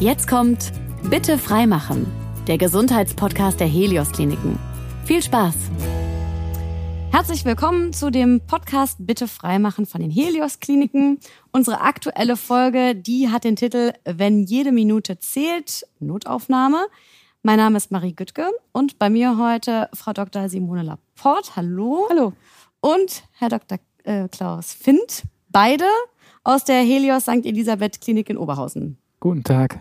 Jetzt kommt Bitte freimachen, der Gesundheitspodcast der Helios Kliniken. Viel Spaß! Herzlich willkommen zu dem Podcast Bitte freimachen von den Helios Kliniken. Unsere aktuelle Folge, die hat den Titel Wenn jede Minute zählt, Notaufnahme. Mein Name ist Marie Güttke und bei mir heute Frau Dr. Simone Laporte. Hallo. Hallo. Und Herr Dr. Äh, Klaus Findt. Beide aus der Helios St. Elisabeth Klinik in Oberhausen. Guten Tag.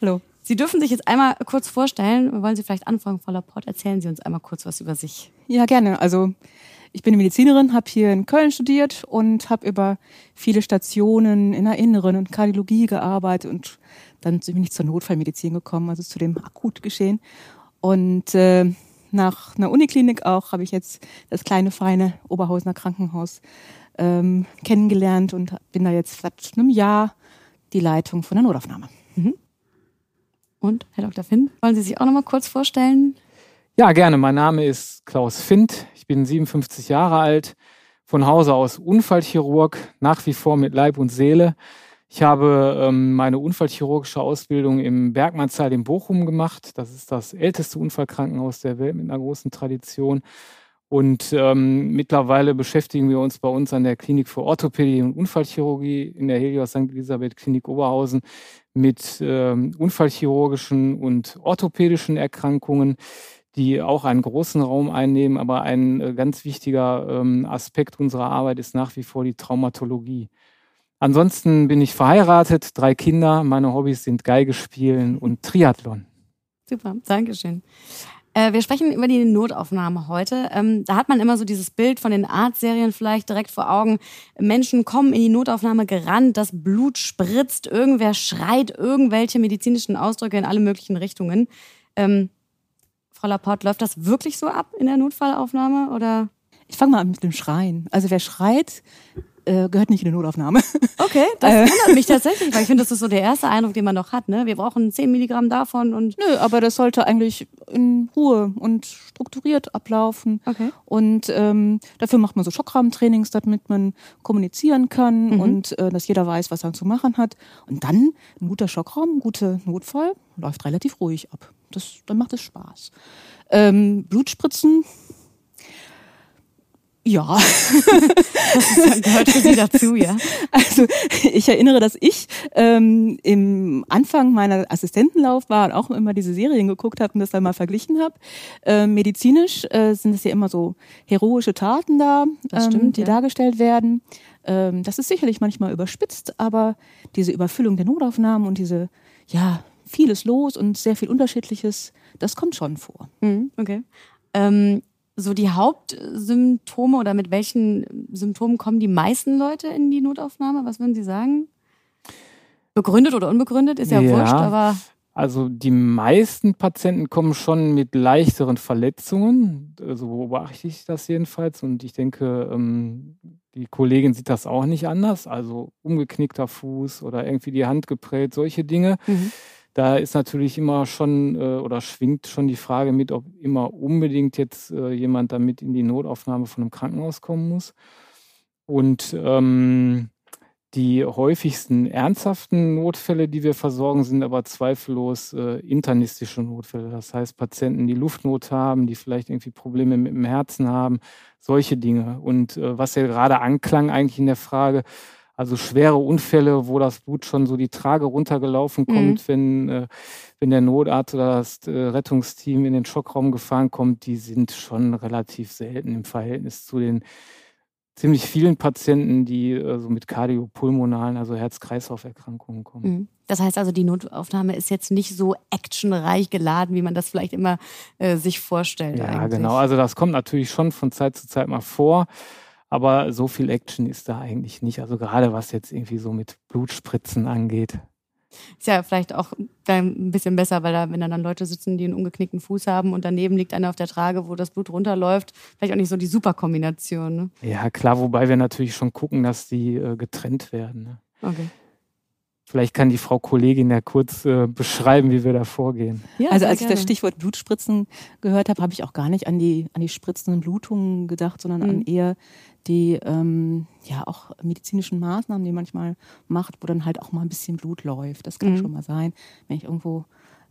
Hallo. Sie dürfen sich jetzt einmal kurz vorstellen. Wollen Sie vielleicht anfangen, Frau Laporte? Erzählen Sie uns einmal kurz was über sich. Ja, gerne. Also ich bin Medizinerin, habe hier in Köln studiert und habe über viele Stationen in der Inneren und Kardiologie gearbeitet und dann bin ich zur Notfallmedizin gekommen, also zu dem Akutgeschehen. Und äh, nach einer Uniklinik auch habe ich jetzt das kleine, feine Oberhausener Krankenhaus ähm, kennengelernt und bin da jetzt seit einem Jahr die Leitung von der Notaufnahme. Mhm. Und Herr Dr. Finn, wollen Sie sich auch noch mal kurz vorstellen? Ja, gerne. Mein Name ist Klaus Findt. Ich bin 57 Jahre alt, von Hause aus Unfallchirurg, nach wie vor mit Leib und Seele. Ich habe ähm, meine unfallchirurgische Ausbildung im Bergmannssaal in Bochum gemacht. Das ist das älteste Unfallkrankenhaus der Welt mit einer großen Tradition. Und ähm, mittlerweile beschäftigen wir uns bei uns an der Klinik für Orthopädie und Unfallchirurgie in der Helios St. Elisabeth Klinik Oberhausen mit ähm, unfallchirurgischen und orthopädischen Erkrankungen, die auch einen großen Raum einnehmen. Aber ein äh, ganz wichtiger ähm, Aspekt unserer Arbeit ist nach wie vor die Traumatologie. Ansonsten bin ich verheiratet, drei Kinder. Meine Hobbys sind Geige spielen und Triathlon. Super, Dankeschön. Äh, wir sprechen über die Notaufnahme heute. Ähm, da hat man immer so dieses Bild von den Arztserien vielleicht direkt vor Augen. Menschen kommen in die Notaufnahme gerannt, das Blut spritzt, irgendwer schreit irgendwelche medizinischen Ausdrücke in alle möglichen Richtungen. Ähm, Frau Laporte, läuft das wirklich so ab in der Notfallaufnahme oder? Ich fange mal an mit dem Schreien. Also wer schreit, äh, gehört nicht in die Notaufnahme. Okay, das äh. wundert mich tatsächlich, weil ich finde, das ist so der erste Eindruck, den man noch hat. Ne? Wir brauchen 10 Milligramm davon und. Nö, aber das sollte eigentlich in Ruhe und strukturiert ablaufen. Okay. Und ähm, dafür macht man so Schockrahmentrainings, damit man kommunizieren kann mhm. und äh, dass jeder weiß, was er zu machen hat. Und dann ein guter Schockraum, ein guter Notfall läuft relativ ruhig ab. Das, dann macht es Spaß. Ähm, Blutspritzen ja. Das gehört für Sie dazu, ja. Also ich erinnere, dass ich ähm, im Anfang meiner Assistentenlaufbahn auch immer diese Serien geguckt habe und das dann mal verglichen habe. Ähm, medizinisch äh, sind es ja immer so heroische Taten da, ähm, stimmt, die ja. dargestellt werden. Ähm, das ist sicherlich manchmal überspitzt, aber diese Überfüllung der Notaufnahmen und diese, ja, vieles los und sehr viel Unterschiedliches, das kommt schon vor. Mhm, okay. Ähm, so die Hauptsymptome oder mit welchen Symptomen kommen die meisten Leute in die Notaufnahme? Was würden Sie sagen? Begründet oder unbegründet ist ja, ja wurscht, aber. Also die meisten Patienten kommen schon mit leichteren Verletzungen. So also beobachte ich das jedenfalls. Und ich denke, ähm, die Kollegin sieht das auch nicht anders. Also umgeknickter Fuß oder irgendwie die Hand geprellt, solche Dinge. Mhm da ist natürlich immer schon äh, oder schwingt schon die Frage mit, ob immer unbedingt jetzt äh, jemand damit in die Notaufnahme von einem Krankenhaus kommen muss. Und ähm, die häufigsten ernsthaften Notfälle, die wir versorgen, sind aber zweifellos äh, internistische Notfälle. Das heißt Patienten, die Luftnot haben, die vielleicht irgendwie Probleme mit dem Herzen haben, solche Dinge. Und äh, was ja gerade anklang eigentlich in der Frage, also schwere Unfälle, wo das Blut schon so die Trage runtergelaufen mhm. kommt, mhm. wenn, äh, wenn der Notarzt oder das äh, Rettungsteam in den Schockraum gefahren kommt, die sind schon relativ selten im Verhältnis zu den ziemlich vielen Patienten, die äh, so mit kardiopulmonalen, also Herz-Kreislauf-Erkrankungen kommen. Mhm. Das heißt also, die Notaufnahme ist jetzt nicht so actionreich geladen, wie man das vielleicht immer äh, sich vorstellt. Ja, eigentlich. genau. Also das kommt natürlich schon von Zeit zu Zeit mal vor. Aber so viel Action ist da eigentlich nicht. Also gerade was jetzt irgendwie so mit Blutspritzen angeht. Ist ja vielleicht auch ein bisschen besser, weil da, wenn da dann Leute sitzen, die einen umgeknickten Fuß haben und daneben liegt einer auf der Trage, wo das Blut runterläuft, vielleicht auch nicht so die Superkombination. Ne? Ja, klar, wobei wir natürlich schon gucken, dass die äh, getrennt werden. Ne? Okay. Vielleicht kann die Frau Kollegin ja kurz äh, beschreiben, wie wir da vorgehen. Ja, also als ich das Stichwort Blutspritzen gehört habe, habe ich auch gar nicht an die an die spritzenden Blutungen gedacht, sondern mhm. an eher die ähm, ja auch medizinischen Maßnahmen, die manchmal macht, wo dann halt auch mal ein bisschen Blut läuft. Das kann mhm. schon mal sein, wenn ich irgendwo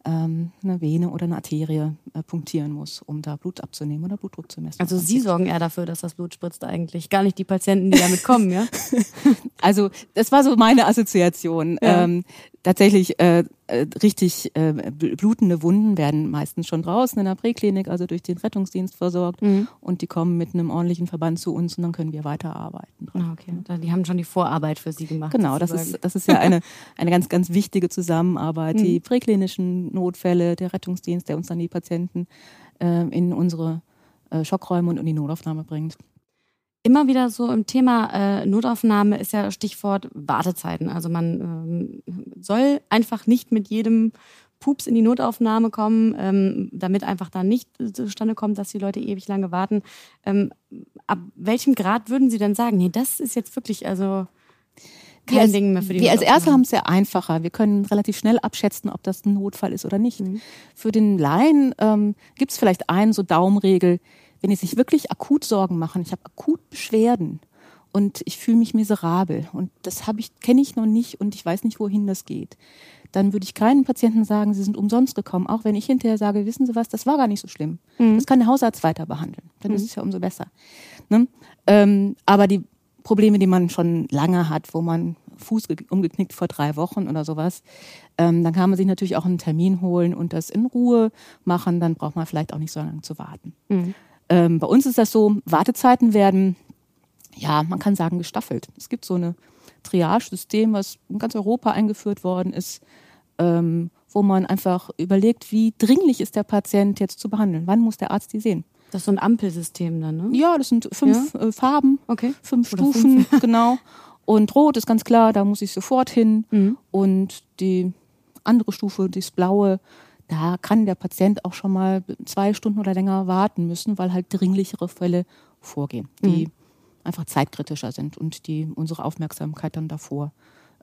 ähm, eine Vene oder eine Arterie äh, punktieren muss, um da Blut abzunehmen oder Blutdruck zu messen. Also Sie sorgen eher dafür, dass das Blut spritzt eigentlich, gar nicht die Patienten, die damit kommen, ja? also das war so meine Assoziation. Ja. Ähm, tatsächlich äh, äh, richtig äh, blutende Wunden werden meistens schon draußen in der Präklinik, also durch den Rettungsdienst versorgt. Mhm. Und die kommen mit einem ordentlichen Verband zu uns und dann können wir weiterarbeiten. Ah, okay. Die haben schon die Vorarbeit für Sie gemacht. Genau, das ist, das ist ja eine, eine ganz, ganz wichtige Zusammenarbeit. Mhm. Die präklinischen Notfälle, der Rettungsdienst, der uns dann die Patienten äh, in unsere äh, Schockräume und in die Notaufnahme bringt immer wieder so im Thema äh, Notaufnahme ist ja Stichwort Wartezeiten. Also man ähm, soll einfach nicht mit jedem Pups in die Notaufnahme kommen, ähm, damit einfach da nicht zustande kommt, dass die Leute ewig lange warten. Ähm, ab welchem Grad würden Sie denn sagen, nee, das ist jetzt wirklich also kein als, Ding mehr für die Wir als Ärzte haben es sehr einfacher. Wir können relativ schnell abschätzen, ob das ein Notfall ist oder nicht. Mhm. Für den Laien ähm, gibt es vielleicht einen so Daumenregel, wenn die sich wirklich akut Sorgen machen, ich habe akut Beschwerden und ich fühle mich miserabel und das habe ich kenne ich noch nicht und ich weiß nicht, wohin das geht, dann würde ich keinen Patienten sagen, sie sind umsonst gekommen, auch wenn ich hinterher sage, wissen Sie was, das war gar nicht so schlimm. Mhm. Das kann der Hausarzt weiter behandeln. Dann mhm. ist es ja umso besser. Ne? Ähm, aber die Probleme, die man schon lange hat, wo man Fuß umgeknickt vor drei Wochen oder sowas, ähm, dann kann man sich natürlich auch einen Termin holen und das in Ruhe machen. Dann braucht man vielleicht auch nicht so lange zu warten. Mhm. Ähm, bei uns ist das so, Wartezeiten werden, ja, man kann sagen, gestaffelt. Es gibt so ein Triage-System, was in ganz Europa eingeführt worden ist, ähm, wo man einfach überlegt, wie dringlich ist der Patient jetzt zu behandeln. Wann muss der Arzt die sehen? Das ist so ein Ampelsystem dann, ne? Ja, das sind fünf ja? äh, Farben, okay. fünf Oder Stufen, fünf. genau. Und rot ist ganz klar, da muss ich sofort hin. Mhm. Und die andere Stufe, das blaue, da kann der Patient auch schon mal zwei Stunden oder länger warten müssen, weil halt dringlichere Fälle vorgehen, die mhm. einfach zeitkritischer sind und die unsere Aufmerksamkeit dann davor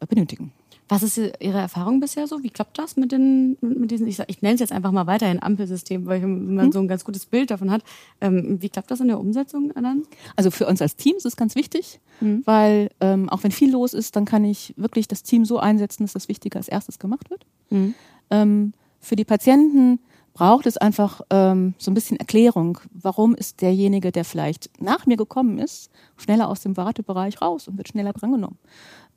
äh, benötigen. Was ist Ihre Erfahrung bisher so? Wie klappt das mit den mit diesen, ich, ich nenne es jetzt einfach mal weiterhin Ampelsystem, weil man hm. so ein ganz gutes Bild davon hat. Ähm, wie klappt das in der Umsetzung dann? Also für uns als Team ist es ganz wichtig, hm. weil ähm, auch wenn viel los ist, dann kann ich wirklich das Team so einsetzen, dass das Wichtige als erstes gemacht wird. Hm. Ähm, für die Patienten braucht es einfach ähm, so ein bisschen Erklärung. Warum ist derjenige, der vielleicht nach mir gekommen ist, schneller aus dem Wartebereich raus und wird schneller drangenommen?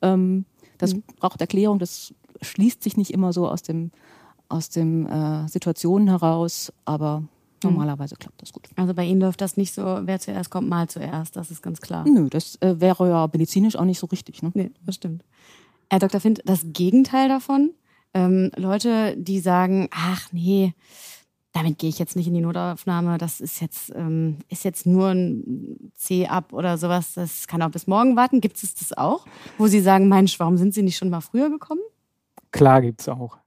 Ähm, das mhm. braucht Erklärung. Das schließt sich nicht immer so aus dem aus dem äh, Situationen heraus, aber mhm. normalerweise klappt das gut. Also bei Ihnen läuft das nicht so, wer zuerst kommt, mal zuerst, das ist ganz klar. Nö, das äh, wäre ja medizinisch auch nicht so richtig. Ne? Nee, das stimmt. Herr Dr. Find, das Gegenteil davon, ähm, Leute, die sagen, ach nee, damit gehe ich jetzt nicht in die Notaufnahme, das ist jetzt, ähm, ist jetzt nur ein C-Ab oder sowas, das kann auch bis morgen warten. Gibt es das auch? Wo Sie sagen, Mensch, warum sind Sie nicht schon mal früher gekommen? Klar gibt es auch.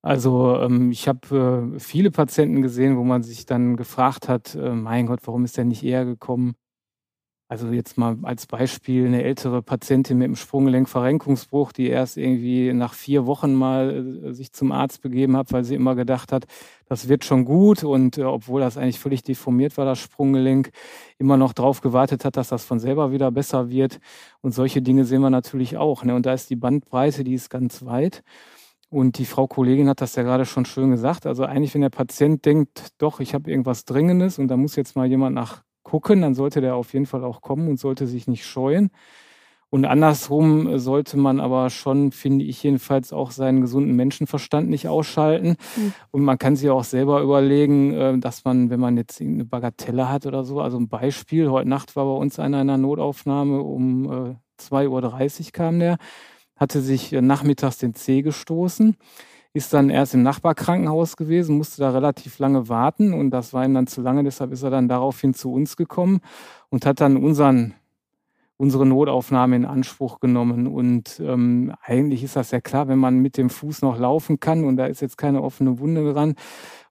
Also ähm, ich habe äh, viele Patienten gesehen, wo man sich dann gefragt hat, äh, mein Gott, warum ist der nicht eher gekommen? Also jetzt mal als Beispiel eine ältere Patientin mit einem Sprunggelenkverrenkungsbruch, die erst irgendwie nach vier Wochen mal äh, sich zum Arzt begeben hat, weil sie immer gedacht hat, das wird schon gut und äh, obwohl das eigentlich völlig deformiert war, das Sprunggelenk, immer noch drauf gewartet hat, dass das von selber wieder besser wird. Und solche Dinge sehen wir natürlich auch. Ne? Und da ist die Bandbreite, die ist ganz weit. Und die Frau Kollegin hat das ja gerade schon schön gesagt. Also eigentlich, wenn der Patient denkt, doch, ich habe irgendwas Dringendes und da muss jetzt mal jemand nach gucken, dann sollte der auf jeden Fall auch kommen und sollte sich nicht scheuen. Und andersrum sollte man aber schon, finde ich jedenfalls, auch seinen gesunden Menschenverstand nicht ausschalten. Mhm. Und man kann sich auch selber überlegen, äh, dass man, wenn man jetzt eine Bagatelle hat oder so, also ein Beispiel, heute Nacht war bei uns einer in einer Notaufnahme, um 2.30 Uhr kam der, hatte sich nachmittags den Zeh gestoßen ist dann erst im Nachbarkrankenhaus gewesen, musste da relativ lange warten und das war ihm dann zu lange, deshalb ist er dann daraufhin zu uns gekommen und hat dann unseren unsere Notaufnahme in Anspruch genommen. Und ähm, eigentlich ist das ja klar, wenn man mit dem Fuß noch laufen kann und da ist jetzt keine offene Wunde dran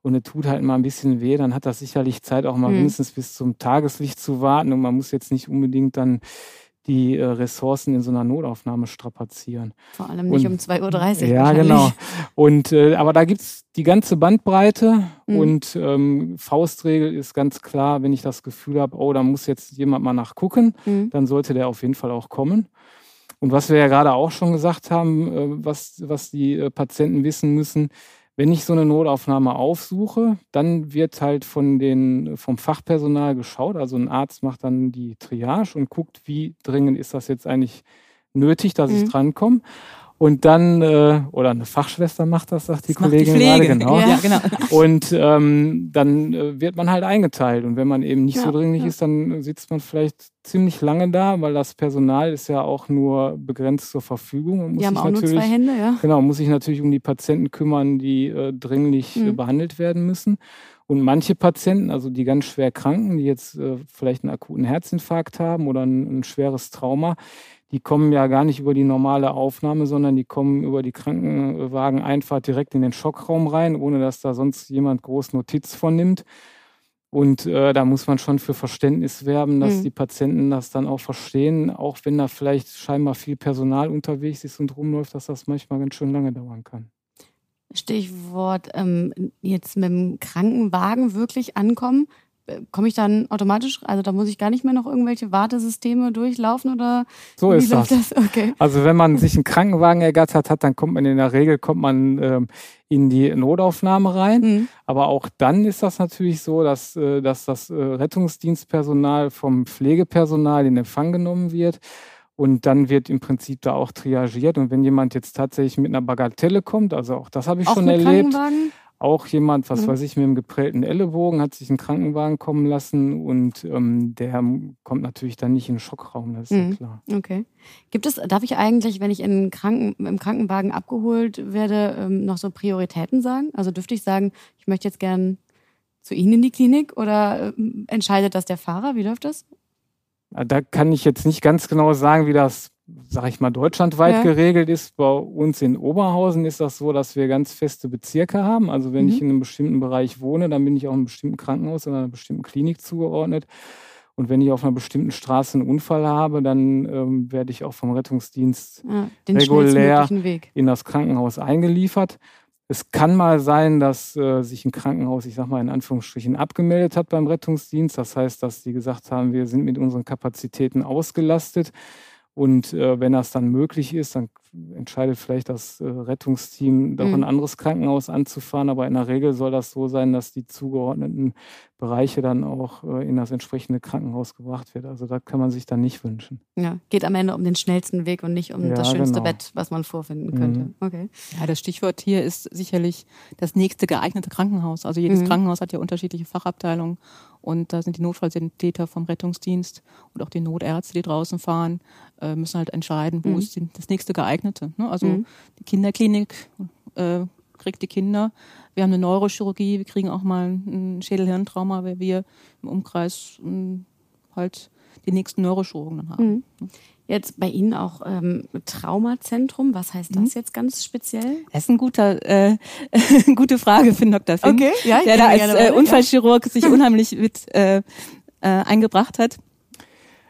und es tut halt mal ein bisschen weh, dann hat das sicherlich Zeit, auch mal mhm. mindestens bis zum Tageslicht zu warten und man muss jetzt nicht unbedingt dann die äh, Ressourcen in so einer Notaufnahme strapazieren. Vor allem nicht und, um 2.30 Uhr. Ja, genau. Und äh, aber da gibt's die ganze Bandbreite mhm. und ähm, Faustregel ist ganz klar, wenn ich das Gefühl habe, oh, da muss jetzt jemand mal nachgucken, mhm. dann sollte der auf jeden Fall auch kommen. Und was wir ja gerade auch schon gesagt haben, äh, was, was die äh, Patienten wissen müssen, wenn ich so eine Notaufnahme aufsuche, dann wird halt von den, vom Fachpersonal geschaut. Also ein Arzt macht dann die Triage und guckt, wie dringend ist das jetzt eigentlich nötig, dass mhm. ich drankomme. Und dann, äh, oder eine Fachschwester macht das, sagt die das Kollegin die gerade, genau. Ja, genau. Und ähm, dann äh, wird man halt eingeteilt. Und wenn man eben nicht ja, so dringlich ja. ist, dann sitzt man vielleicht ziemlich lange da, weil das Personal ist ja auch nur begrenzt zur Verfügung. Und muss die haben auch nur zwei Hände, ja. Genau, muss sich natürlich um die Patienten kümmern, die äh, dringlich äh, mhm. behandelt werden müssen. Und manche Patienten, also die ganz schwer Kranken, die jetzt äh, vielleicht einen akuten Herzinfarkt haben oder ein, ein schweres Trauma, die kommen ja gar nicht über die normale Aufnahme, sondern die kommen über die Krankenwageneinfahrt direkt in den Schockraum rein, ohne dass da sonst jemand groß Notiz von nimmt. Und äh, da muss man schon für Verständnis werben, dass mhm. die Patienten das dann auch verstehen, auch wenn da vielleicht scheinbar viel Personal unterwegs ist und rumläuft, dass das manchmal ganz schön lange dauern kann. Stichwort ähm, jetzt mit dem Krankenwagen wirklich ankommen komme ich dann automatisch, also da muss ich gar nicht mehr noch irgendwelche Wartesysteme durchlaufen oder so ist das. das? Okay. Also wenn man sich einen Krankenwagen ergattert hat, dann kommt man in der Regel kommt man ähm, in die Notaufnahme rein. Mhm. Aber auch dann ist das natürlich so, dass, äh, dass das äh, Rettungsdienstpersonal vom Pflegepersonal in Empfang genommen wird. Und dann wird im Prinzip da auch triagiert. Und wenn jemand jetzt tatsächlich mit einer Bagatelle kommt, also auch das habe ich auch schon erlebt, auch jemand, was mhm. weiß ich, mit einem geprellten Ellenbogen, hat sich einen Krankenwagen kommen lassen und ähm, der kommt natürlich dann nicht in den Schockraum, das ist mhm. ja klar. Okay. Gibt es, darf ich eigentlich, wenn ich in Kranken, im Krankenwagen abgeholt werde, ähm, noch so Prioritäten sagen? Also dürfte ich sagen, ich möchte jetzt gern zu Ihnen in die Klinik oder äh, entscheidet das der Fahrer? Wie läuft das? Da kann ich jetzt nicht ganz genau sagen, wie das sag ich mal, deutschlandweit ja. geregelt ist. Bei uns in Oberhausen ist das so, dass wir ganz feste Bezirke haben. Also wenn mhm. ich in einem bestimmten Bereich wohne, dann bin ich auch in einem bestimmten Krankenhaus oder einer bestimmten Klinik zugeordnet. Und wenn ich auf einer bestimmten Straße einen Unfall habe, dann ähm, werde ich auch vom Rettungsdienst ja, regulär in das Krankenhaus eingeliefert. Es kann mal sein, dass äh, sich ein Krankenhaus, ich sag mal in Anführungsstrichen, abgemeldet hat beim Rettungsdienst. Das heißt, dass die gesagt haben, wir sind mit unseren Kapazitäten ausgelastet. Und äh, wenn das dann möglich ist, dann entscheidet vielleicht das äh, Rettungsteam, doch mhm. ein anderes Krankenhaus anzufahren. Aber in der Regel soll das so sein, dass die zugeordneten Bereiche dann auch äh, in das entsprechende Krankenhaus gebracht wird. Also da kann man sich dann nicht wünschen. Ja, geht am Ende um den schnellsten Weg und nicht um ja, das schönste genau. Bett, was man vorfinden könnte. Mhm. Okay. Ja, das Stichwort hier ist sicherlich das nächste geeignete Krankenhaus. Also jedes mhm. Krankenhaus hat ja unterschiedliche Fachabteilungen und da sind die Notfallsanitäter vom Rettungsdienst und auch die Notärzte, die draußen fahren, äh, müssen halt entscheiden, wo mhm. ist das nächste geeignete. Ne? Also mhm. die Kinderklinik äh, kriegt die Kinder. Wir haben eine Neurochirurgie, wir kriegen auch mal ein Schädelhirntrauma, weil wir im Umkreis äh, halt die nächsten Neurochirurgen dann haben. Mhm. Ne? Jetzt bei Ihnen auch ähm, Traumazentrum. Was heißt das mhm. jetzt ganz speziell? Das ist ein guter, äh, gute Frage für den Dr. Finn, okay. ja, der da als äh, Unfallchirurg ja. sich unheimlich mit äh, äh, eingebracht hat.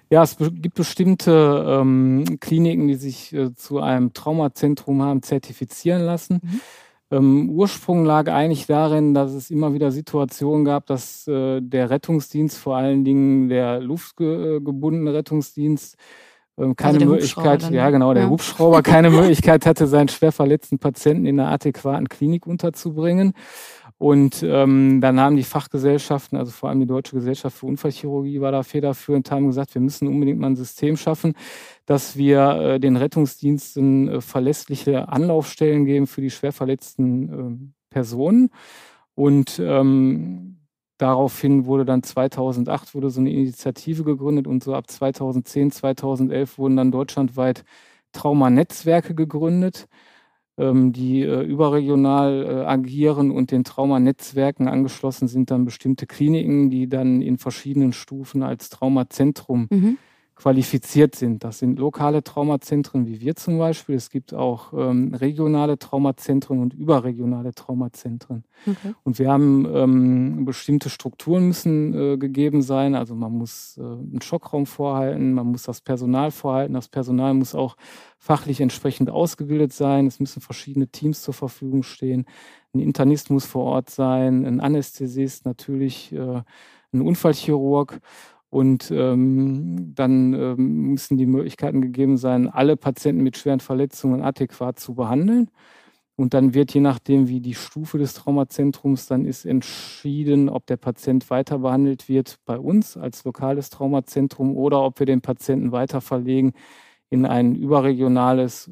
Ja, es gibt bestimmte ähm, Kliniken, die sich äh, zu einem Traumazentrum haben zertifizieren lassen. Mhm. Ähm, Ursprung lag eigentlich darin, dass es immer wieder Situationen gab, dass äh, der Rettungsdienst, vor allen Dingen der luftgebundene Rettungsdienst, ähm, keine also Möglichkeit, dann, ja genau, der ja. Hubschrauber keine Möglichkeit hatte, seinen schwer verletzten Patienten in einer adäquaten Klinik unterzubringen. Und ähm, dann haben die Fachgesellschaften, also vor allem die Deutsche Gesellschaft für Unfallchirurgie war da federführend, haben gesagt, wir müssen unbedingt mal ein System schaffen, dass wir äh, den Rettungsdiensten äh, verlässliche Anlaufstellen geben für die schwer verletzten äh, Personen. Und ähm, daraufhin wurde dann 2008 wurde so eine Initiative gegründet und so ab 2010, 2011 wurden dann deutschlandweit Traumanetzwerke gegründet die äh, überregional äh, agieren und den Traumanetzwerken angeschlossen sind dann bestimmte Kliniken, die dann in verschiedenen Stufen als Traumazentrum mhm. Qualifiziert sind. Das sind lokale Traumazentren wie wir zum Beispiel. Es gibt auch ähm, regionale Traumazentren und überregionale Traumazentren. Okay. Und wir haben ähm, bestimmte Strukturen müssen äh, gegeben sein. Also man muss äh, einen Schockraum vorhalten, man muss das Personal vorhalten. Das Personal muss auch fachlich entsprechend ausgebildet sein. Es müssen verschiedene Teams zur Verfügung stehen. Ein Internist muss vor Ort sein, ein Anästhesist natürlich, äh, ein Unfallchirurg. Und ähm, dann ähm, müssen die Möglichkeiten gegeben sein, alle Patienten mit schweren Verletzungen adäquat zu behandeln. Und dann wird, je nachdem, wie die Stufe des Traumazentrums dann ist, entschieden, ob der Patient weiter behandelt wird bei uns als lokales Traumazentrum oder ob wir den Patienten weiter verlegen in ein überregionales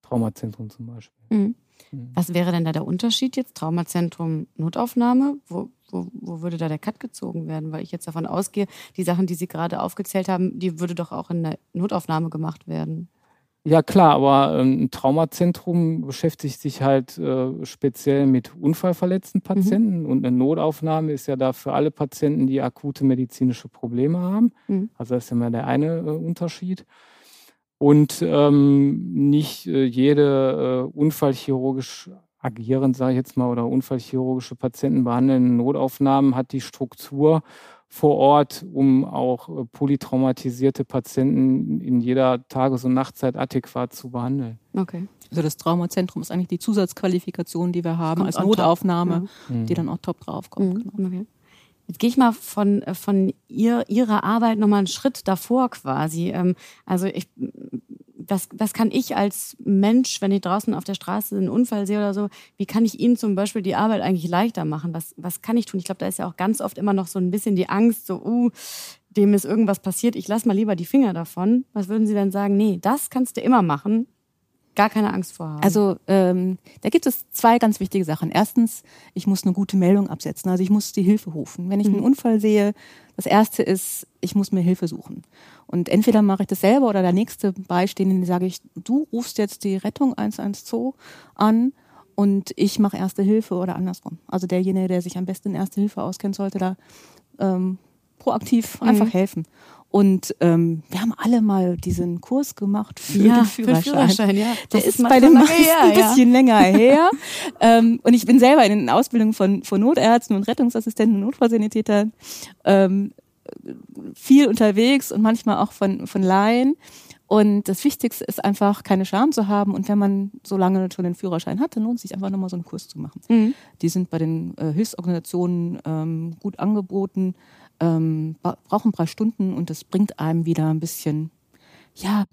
Traumazentrum zum Beispiel. Mhm. mhm. Was wäre denn da der Unterschied jetzt? Traumazentrum Notaufnahme? Wo, wo, wo würde da der Cut gezogen werden? Weil ich jetzt davon ausgehe, die Sachen, die Sie gerade aufgezählt haben, die würde doch auch in der Notaufnahme gemacht werden. Ja klar, aber ähm, ein Traumazentrum beschäftigt sich halt äh, speziell mit unfallverletzten mhm. Patienten mhm. und eine Notaufnahme ist ja da für alle Patienten, die akute medizinische Probleme haben. Mhm. Also das ist ja mal der eine äh, Unterschied. Und ähm, nicht äh, jede äh, unfallchirurgisch agierend, sage ich jetzt mal, oder unfallchirurgische Patienten behandelnde Notaufnahmen hat die Struktur vor Ort, um auch äh, polytraumatisierte Patienten in jeder Tages- und Nachtzeit adäquat zu behandeln. Okay. Also das Traumazentrum ist eigentlich die Zusatzqualifikation, die wir haben als Notaufnahme, ja. die dann auch top draufkommt. Mhm. Genau. Okay. Jetzt gehe ich mal von, äh, von ihr, ihrer Arbeit nochmal einen Schritt davor quasi. Ähm, also ich was, was kann ich als Mensch, wenn ich draußen auf der Straße einen Unfall sehe oder so, wie kann ich Ihnen zum Beispiel die Arbeit eigentlich leichter machen? Was, was kann ich tun? Ich glaube, da ist ja auch ganz oft immer noch so ein bisschen die Angst, so, uh, dem ist irgendwas passiert, ich lasse mal lieber die Finger davon. Was würden Sie denn sagen? Nee, das kannst du immer machen gar keine Angst vor haben. Also ähm, da gibt es zwei ganz wichtige Sachen. Erstens, ich muss eine gute Meldung absetzen. Also ich muss die Hilfe rufen. Wenn ich einen mhm. Unfall sehe, das erste ist, ich muss mir Hilfe suchen. Und entweder mache ich das selber oder der nächste Beistehende sage ich, du rufst jetzt die Rettung 112 an und ich mache Erste Hilfe oder andersrum. Also derjenige, der sich am besten in Erste Hilfe auskennt, sollte da ähm, proaktiv einfach mhm. helfen. Und ähm, wir haben alle mal diesen Kurs gemacht für ja, den Führerschein. Für Führerschein ja. Der ist, ist bei den meisten her, ein bisschen ja. länger her. ähm, und ich bin selber in den Ausbildungen von, von Notärzten und Rettungsassistenten und Notfallsanitätern ähm, viel unterwegs und manchmal auch von, von Laien. Und das Wichtigste ist einfach, keine Scham zu haben. Und wenn man so lange schon den Führerschein hat, dann lohnt es sich einfach nochmal so einen Kurs zu machen. Mhm. Die sind bei den äh, Hilfsorganisationen ähm, gut angeboten ähm, brauchen ein paar Stunden und das bringt einem wieder ein bisschen, ja,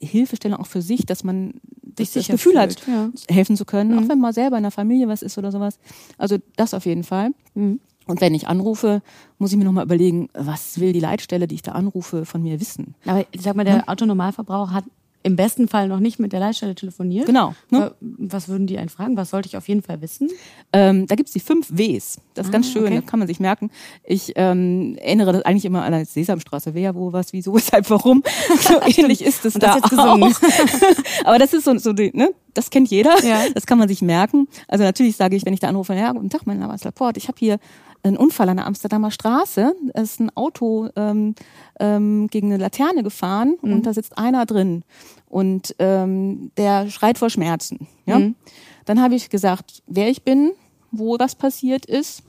Hilfestellung auch für sich, dass man das, das Gefühl fühlt, hat, ja. helfen zu können, mhm. auch wenn mal selber in der Familie was ist oder sowas. Also das auf jeden Fall. Mhm. Und wenn ich anrufe, muss ich mir nochmal überlegen, was will die Leitstelle, die ich da anrufe, von mir wissen. Aber ich sag mal, der Autonormalverbraucher hat im besten Fall noch nicht mit der Leitstelle telefoniert. Genau. Ne? Was würden die einen fragen? Was sollte ich auf jeden Fall wissen? Ähm, da gibt's die fünf Ws. Das ist ah, ganz schön, okay. das kann man sich merken. Ich ähm, erinnere das eigentlich immer an die Sesamstraße. Wer, wo, was, wieso, weshalb, warum. so ähnlich ist es da auch. Aber das ist so, so die, ne? das kennt jeder. Ja. Das kann man sich merken. Also natürlich sage ich, wenn ich da anrufe, ja, guten Tag, mein Name ist Laporte. Ich habe hier einen Unfall an der Amsterdamer Straße. Es ist ein Auto ähm, ähm, gegen eine Laterne gefahren mhm. und da sitzt einer drin und ähm, der schreit vor Schmerzen. Ja? Mhm. Dann habe ich gesagt, wer ich bin, wo was passiert ist,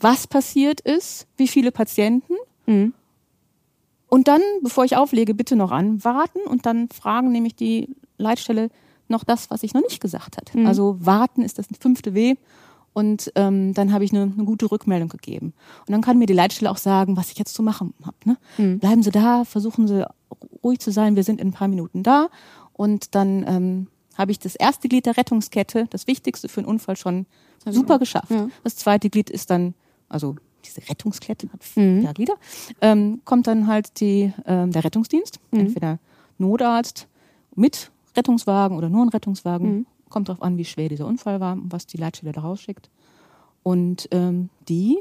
was passiert ist, wie viele Patienten. Mhm. Und dann, bevor ich auflege, bitte noch anwarten und dann fragen nämlich die Leitstelle noch das, was ich noch nicht gesagt hat. Mhm. Also warten ist das fünfte W und ähm, dann habe ich eine, eine gute Rückmeldung gegeben. Und dann kann mir die Leitstelle auch sagen, was ich jetzt zu machen habe. Ne? Mhm. Bleiben Sie da, versuchen Sie ruhig zu sein, wir sind in ein paar Minuten da. Und dann ähm, habe ich das erste Glied der Rettungskette, das Wichtigste für einen Unfall, schon super geschafft. Ja. Das zweite Glied ist dann, also diese Rettungskette hat mhm. vier Glieder, ähm, kommt dann halt die, ähm, der Rettungsdienst, mhm. entweder Notarzt mit Rettungswagen oder nur ein Rettungswagen mhm. Kommt darauf an, wie schwer dieser Unfall war und was die Leitstelle da rausschickt. Und ähm, die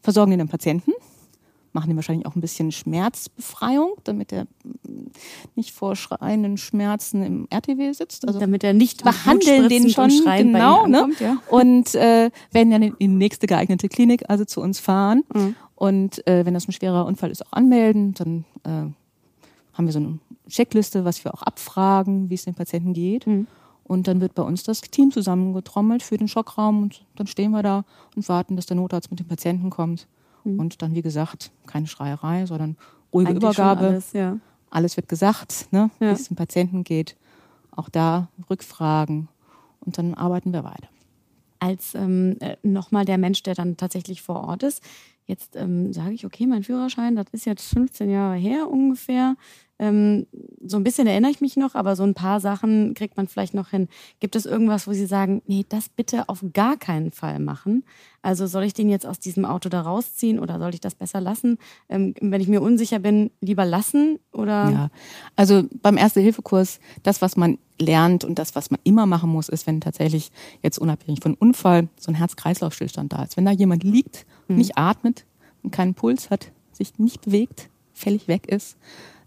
versorgen den Patienten, machen ihm wahrscheinlich auch ein bisschen Schmerzbefreiung, damit er mm, nicht vor schreienden Schmerzen im RTW sitzt. Also damit er nicht behandeln den schon genau, ne? ankommt, ja. und äh, werden dann in die nächste geeignete Klinik, also zu uns fahren. Mhm. Und äh, wenn das ein schwerer Unfall ist, auch anmelden. Dann äh, haben wir so eine Checkliste, was wir auch abfragen, wie es den Patienten geht. Mhm. Und dann wird bei uns das Team zusammengetrommelt für den Schockraum und dann stehen wir da und warten, dass der Notarzt mit dem Patienten kommt. Mhm. Und dann, wie gesagt, keine Schreierei, sondern ruhige Eigentlich Übergabe. Alles, ja. alles, wird gesagt, ne, ja. wie es dem Patienten geht. Auch da Rückfragen und dann arbeiten wir weiter. Als ähm, äh, nochmal der Mensch, der dann tatsächlich vor Ort ist, jetzt ähm, sage ich, okay, mein Führerschein, das ist jetzt 15 Jahre her ungefähr. Ähm, so ein bisschen erinnere ich mich noch, aber so ein paar Sachen kriegt man vielleicht noch hin. Gibt es irgendwas, wo Sie sagen, nee, das bitte auf gar keinen Fall machen? Also soll ich den jetzt aus diesem Auto da rausziehen oder soll ich das besser lassen? Ähm, wenn ich mir unsicher bin, lieber lassen oder? Ja, also beim Erste-Hilfe-Kurs, das, was man lernt und das, was man immer machen muss, ist, wenn tatsächlich jetzt unabhängig von Unfall so ein Herz-Kreislauf-Stillstand da ist. Wenn da jemand liegt, mhm. nicht atmet und keinen Puls hat, sich nicht bewegt, völlig weg ist,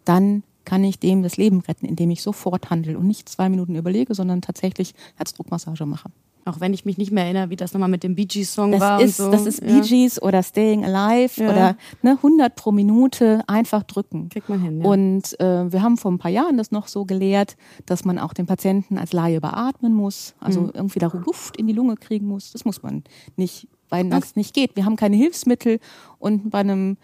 dann kann ich dem das Leben retten, indem ich sofort handle und nicht zwei Minuten überlege, sondern tatsächlich Herzdruckmassage mache. Auch wenn ich mich nicht mehr erinnere, wie das nochmal mit dem Bee Gees Song das war. Ist, so. Das ist Bee Gees oder Staying Alive ja. oder ne, 100 pro Minute einfach drücken. Kriegt man hin. Ja. Und äh, wir haben vor ein paar Jahren das noch so gelehrt, dass man auch den Patienten als Laie beatmen muss, also mhm. irgendwie da Luft in die Lunge kriegen muss. Das muss man nicht, weil das nicht geht. Wir haben keine Hilfsmittel und bei einem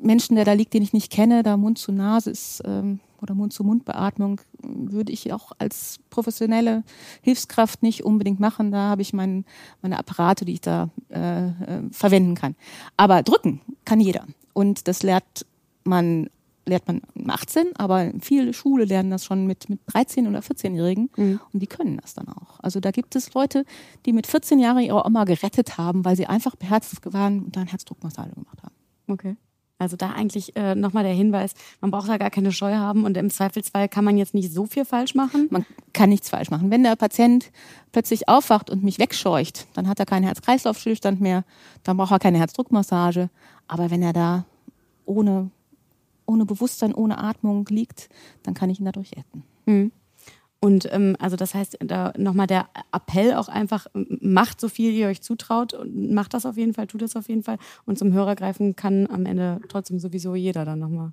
Menschen, der da liegt, den ich nicht kenne, da Mund zu Nase ist ähm, oder Mund-zu-Mund-Beatmung, würde ich auch als professionelle Hilfskraft nicht unbedingt machen. Da habe ich mein, meine Apparate, die ich da äh, äh, verwenden kann. Aber drücken kann jeder. Und das lernt man lehrt man 18, aber viele Schule lernen das schon mit, mit 13 oder 14-Jährigen mhm. und die können das dann auch. Also da gibt es Leute, die mit 14 Jahren ihre Oma gerettet haben, weil sie einfach beherzt waren und dann Herzdruckmassage gemacht haben. Okay. Also da eigentlich äh, nochmal der Hinweis, man braucht da gar keine Scheu haben und im Zweifelsfall kann man jetzt nicht so viel falsch machen. Man kann nichts falsch machen. Wenn der Patient plötzlich aufwacht und mich wegscheucht, dann hat er keinen Herz-Kreislauf-Stillstand mehr, dann braucht er keine Herzdruckmassage. Aber wenn er da ohne, ohne Bewusstsein, ohne Atmung liegt, dann kann ich ihn dadurch retten. Mhm. Und ähm, also das heißt, da nochmal der Appell auch einfach, macht so viel ihr euch zutraut und macht das auf jeden Fall, tut das auf jeden Fall. Und zum Hörer greifen kann am Ende trotzdem sowieso jeder dann nochmal.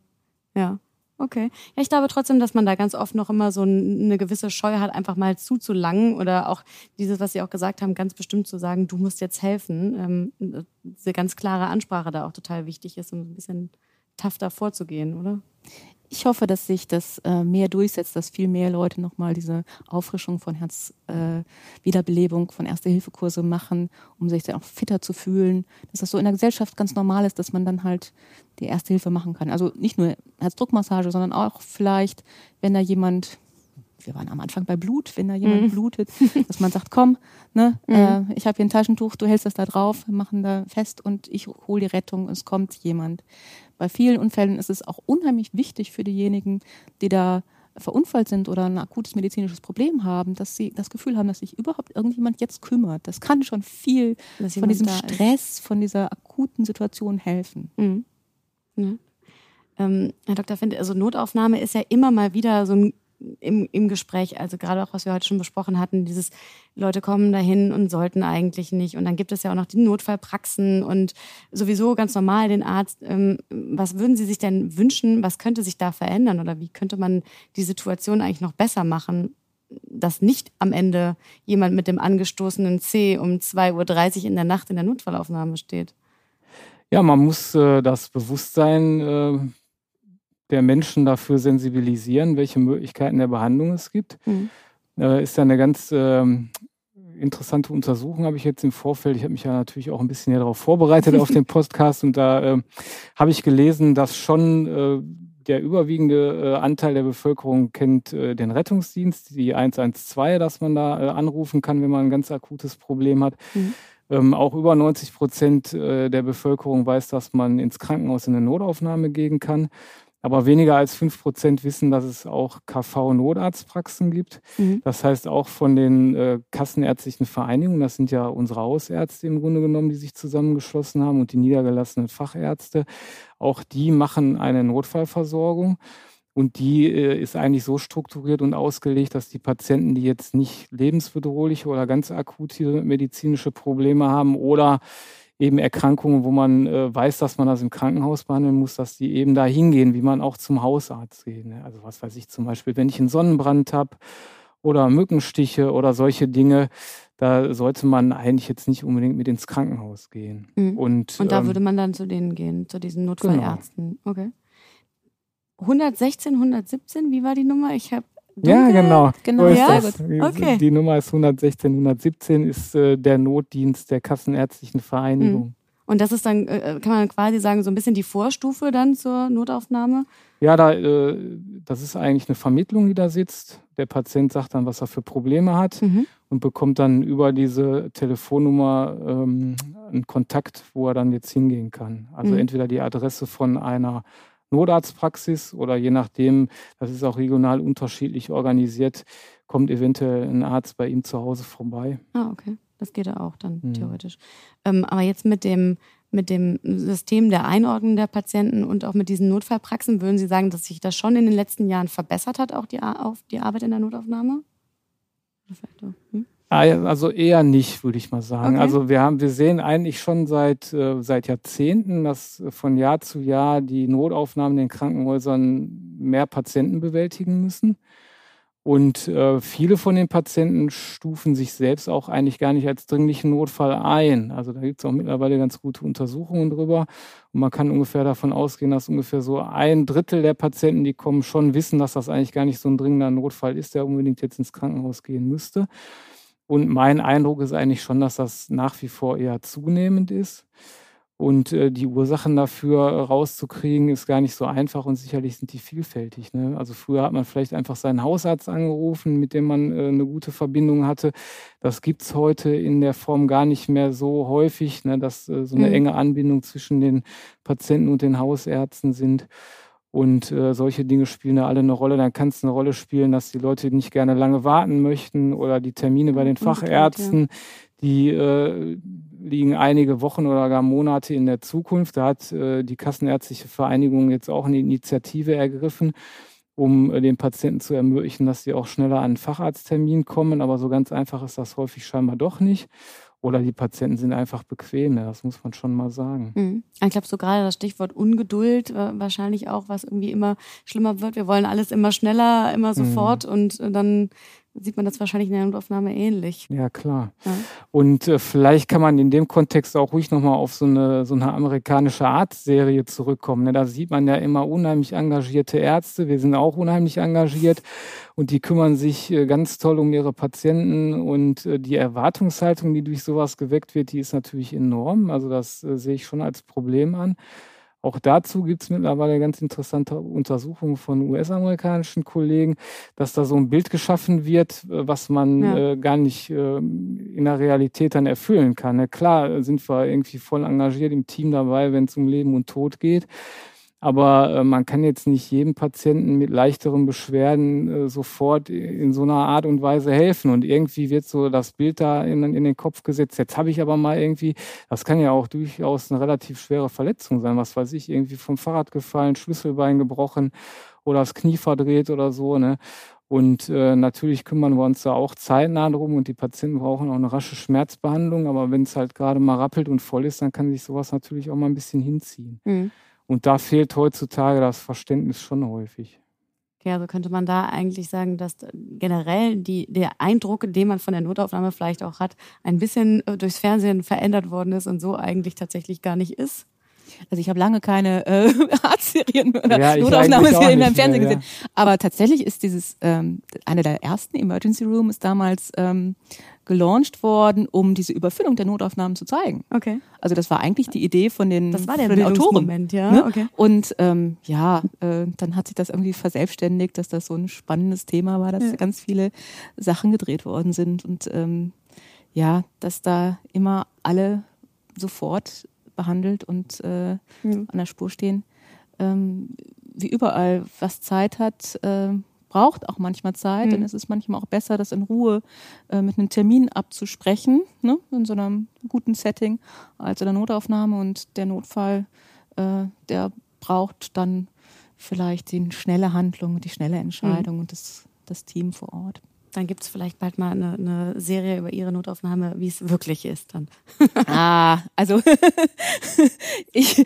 Ja. Okay. Ja, ich glaube trotzdem, dass man da ganz oft noch immer so eine gewisse Scheu hat, einfach mal zuzulangen oder auch dieses, was Sie auch gesagt haben, ganz bestimmt zu sagen, du musst jetzt helfen. Ähm, diese ganz klare Ansprache da auch total wichtig ist, um ein bisschen da vorzugehen, oder? ich hoffe, dass sich das äh, mehr durchsetzt, dass viel mehr Leute nochmal diese Auffrischung von Herzwiederbelebung, äh, von Erste-Hilfe-Kurse machen, um sich dann auch fitter zu fühlen. Dass das so in der Gesellschaft ganz normal ist, dass man dann halt die Erste Hilfe machen kann. Also nicht nur Herzdruckmassage, sondern auch vielleicht, wenn da jemand wir waren am Anfang bei Blut, wenn da jemand mhm. blutet, dass man sagt, komm, ne, mhm. äh, ich habe hier ein Taschentuch, du hältst das da drauf, wir machen da fest und ich hole die Rettung, es kommt jemand. Bei vielen Unfällen ist es auch unheimlich wichtig für diejenigen, die da verunfallt sind oder ein akutes medizinisches Problem haben, dass sie das Gefühl haben, dass sich überhaupt irgendjemand jetzt kümmert. Das kann schon viel von diesem Stress, ist. von dieser akuten Situation helfen. Mhm. Ja. Ähm, Herr Dr. Finde, also Notaufnahme ist ja immer mal wieder so ein im, im Gespräch, also gerade auch was wir heute schon besprochen hatten, dieses Leute kommen dahin und sollten eigentlich nicht. Und dann gibt es ja auch noch die Notfallpraxen und sowieso ganz normal den Arzt. Ähm, was würden Sie sich denn wünschen? Was könnte sich da verändern oder wie könnte man die Situation eigentlich noch besser machen? dass nicht am Ende jemand mit dem angestoßenen C um 2.30 Uhr in der Nacht in der Notfallaufnahme steht. Ja, man muss äh, das Bewusstsein äh, der Menschen dafür sensibilisieren, welche Möglichkeiten der Behandlung es gibt. Mhm. Äh, ist ja eine ganz äh, interessante Untersuchung, habe ich jetzt im Vorfeld. Ich habe mich ja natürlich auch ein bisschen darauf vorbereitet auf den Podcast und da äh, habe ich gelesen, dass schon äh, der überwiegende äh, Anteil der Bevölkerung kennt äh, den Rettungsdienst, die 112, dass man da anrufen kann, wenn man ein ganz akutes Problem hat. Mhm. Ähm, auch über 90 Prozent der Bevölkerung weiß, dass man ins Krankenhaus in eine Notaufnahme gehen kann. Aber weniger als fünf Prozent wissen, dass es auch KV-Notarztpraxen gibt. Mhm. Das heißt auch von den äh, kassenärztlichen Vereinigungen, das sind ja unsere Hausärzte im Grunde genommen, die sich zusammengeschlossen haben und die niedergelassenen Fachärzte, auch die machen eine Notfallversorgung. Und die äh, ist eigentlich so strukturiert und ausgelegt, dass die Patienten, die jetzt nicht lebensbedrohliche oder ganz akute medizinische Probleme haben oder eben Erkrankungen, wo man äh, weiß, dass man das im Krankenhaus behandeln muss, dass die eben da hingehen, wie man auch zum Hausarzt geht. Ne? Also was weiß ich zum Beispiel, wenn ich einen Sonnenbrand habe oder Mückenstiche oder solche Dinge, da sollte man eigentlich jetzt nicht unbedingt mit ins Krankenhaus gehen. Mhm. Und, und da ähm, würde man dann zu denen gehen, zu diesen Notfallärzten. Genau. Okay. 116, 117, wie war die Nummer? Ich habe ja, genau. genau. Ja? Okay. Die Nummer ist 116, 117 ist äh, der Notdienst der Kassenärztlichen Vereinigung. Mhm. Und das ist dann, äh, äh, kann man quasi sagen, so ein bisschen die Vorstufe dann zur Notaufnahme? Ja, da, äh, das ist eigentlich eine Vermittlung, die da sitzt. Der Patient sagt dann, was er für Probleme hat mhm. und bekommt dann über diese Telefonnummer ähm, einen Kontakt, wo er dann jetzt hingehen kann. Also mhm. entweder die Adresse von einer Notarztpraxis oder je nachdem, das ist auch regional unterschiedlich organisiert, kommt eventuell ein Arzt bei ihm zu Hause vorbei. Ah, okay. Das geht ja auch dann mhm. theoretisch. Ähm, aber jetzt mit dem, mit dem System der Einordnung der Patienten und auch mit diesen Notfallpraxen, würden Sie sagen, dass sich das schon in den letzten Jahren verbessert hat, auch die, auf die Arbeit in der Notaufnahme? Hm? Ah, also eher nicht, würde ich mal sagen. Okay. Also wir haben, wir sehen eigentlich schon seit, äh, seit Jahrzehnten, dass von Jahr zu Jahr die Notaufnahmen in den Krankenhäusern mehr Patienten bewältigen müssen. Und äh, viele von den Patienten stufen sich selbst auch eigentlich gar nicht als dringlichen Notfall ein. Also da gibt es auch mittlerweile ganz gute Untersuchungen drüber. Und man kann ungefähr davon ausgehen, dass ungefähr so ein Drittel der Patienten, die kommen, schon wissen, dass das eigentlich gar nicht so ein dringender Notfall ist, der unbedingt jetzt ins Krankenhaus gehen müsste. Und mein Eindruck ist eigentlich schon, dass das nach wie vor eher zunehmend ist. Und äh, die Ursachen dafür rauszukriegen, ist gar nicht so einfach und sicherlich sind die vielfältig. Ne? Also früher hat man vielleicht einfach seinen Hausarzt angerufen, mit dem man äh, eine gute Verbindung hatte. Das gibt's heute in der Form gar nicht mehr so häufig, ne? dass äh, so eine mhm. enge Anbindung zwischen den Patienten und den Hausärzten sind. Und äh, solche Dinge spielen da alle eine Rolle. Dann kann es eine Rolle spielen, dass die Leute nicht gerne lange warten möchten oder die Termine bei den Fachärzten, die äh, liegen einige Wochen oder gar Monate in der Zukunft. Da hat äh, die Kassenärztliche Vereinigung jetzt auch eine Initiative ergriffen, um äh, den Patienten zu ermöglichen, dass sie auch schneller an einen Facharzttermin kommen. Aber so ganz einfach ist das häufig scheinbar doch nicht. Oder die Patienten sind einfach bequem, das muss man schon mal sagen. Mhm. Ich glaube, so gerade das Stichwort Ungeduld äh, wahrscheinlich auch, was irgendwie immer schlimmer wird. Wir wollen alles immer schneller, immer sofort mhm. und äh, dann sieht man das wahrscheinlich in der Notaufnahme ähnlich. Ja, klar. Ja. Und äh, vielleicht kann man in dem Kontext auch ruhig nochmal auf so eine, so eine amerikanische Arztserie zurückkommen. Ne? Da sieht man ja immer unheimlich engagierte Ärzte. Wir sind auch unheimlich engagiert und die kümmern sich äh, ganz toll um ihre Patienten und äh, die Erwartungshaltung, die durch sowas geweckt wird, die ist natürlich enorm. Also das äh, sehe ich schon als Problem an. Auch dazu gibt es mittlerweile ganz interessante Untersuchungen von US-amerikanischen Kollegen, dass da so ein Bild geschaffen wird, äh, was man ja. äh, gar nicht äh, in der Realität dann erfüllen kann. Ne? Klar sind wir irgendwie voll engagiert im Team dabei, wenn es um Leben und Tod geht. Aber äh, man kann jetzt nicht jedem Patienten mit leichteren Beschwerden äh, sofort in so einer Art und Weise helfen. Und irgendwie wird so das Bild da in, in den Kopf gesetzt. Jetzt habe ich aber mal irgendwie, das kann ja auch durchaus eine relativ schwere Verletzung sein. Was weiß ich, irgendwie vom Fahrrad gefallen, Schlüsselbein gebrochen oder das Knie verdreht oder so. Ne? Und äh, natürlich kümmern wir uns da auch zeitnah drum und die Patienten brauchen auch eine rasche Schmerzbehandlung. Aber wenn es halt gerade mal rappelt und voll ist, dann kann sich sowas natürlich auch mal ein bisschen hinziehen. Mhm. Und da fehlt heutzutage das Verständnis schon häufig. Okay, also könnte man da eigentlich sagen, dass generell die, der Eindruck, den man von der Notaufnahme vielleicht auch hat, ein bisschen äh, durchs Fernsehen verändert worden ist und so eigentlich tatsächlich gar nicht ist? Also ich habe lange keine äh, Arztserien oder ja, Notaufnahmeserien im Fernsehen mehr, gesehen. Ja. Aber tatsächlich ist dieses, ähm, eine der ersten Emergency Room ist damals ähm, gelauncht worden, um diese Überfüllung der Notaufnahmen zu zeigen. Okay. Also das war eigentlich die Idee von den, das war der von den Autoren. Ja, ne? okay. Und ähm, ja, äh, dann hat sich das irgendwie verselbstständigt, dass das so ein spannendes Thema war, dass ja. ganz viele Sachen gedreht worden sind und ähm, ja, dass da immer alle sofort behandelt und äh, ja. an der Spur stehen. Ähm, wie überall, was Zeit hat, äh, braucht auch manchmal Zeit, mhm. denn es ist manchmal auch besser, das in Ruhe äh, mit einem Termin abzusprechen, ne, in so einem guten Setting, als in der Notaufnahme. Und der Notfall, äh, der braucht dann vielleicht die schnelle Handlung, die schnelle Entscheidung mhm. und das, das Team vor Ort. Dann gibt es vielleicht bald mal eine, eine, Serie über ihre Notaufnahme, wie es wirklich ist dann. ah, also ich,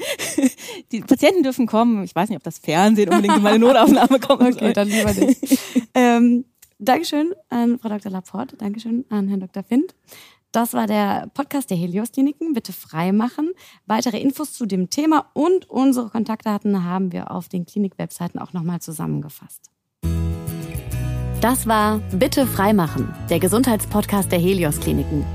die Patienten dürfen kommen. Ich weiß nicht, ob das Fernsehen unbedingt in meine Notaufnahme kommt. okay, soll. dann lieber nicht. ähm, Dankeschön an Frau Dr. Laporte, Dankeschön an Herrn Dr. Find. Das war der Podcast der Helios Kliniken. Bitte freimachen. Weitere Infos zu dem Thema und unsere Kontaktdaten haben wir auf den Klinik-Webseiten auch nochmal zusammengefasst. Das war Bitte freimachen, der Gesundheitspodcast der Helios Kliniken.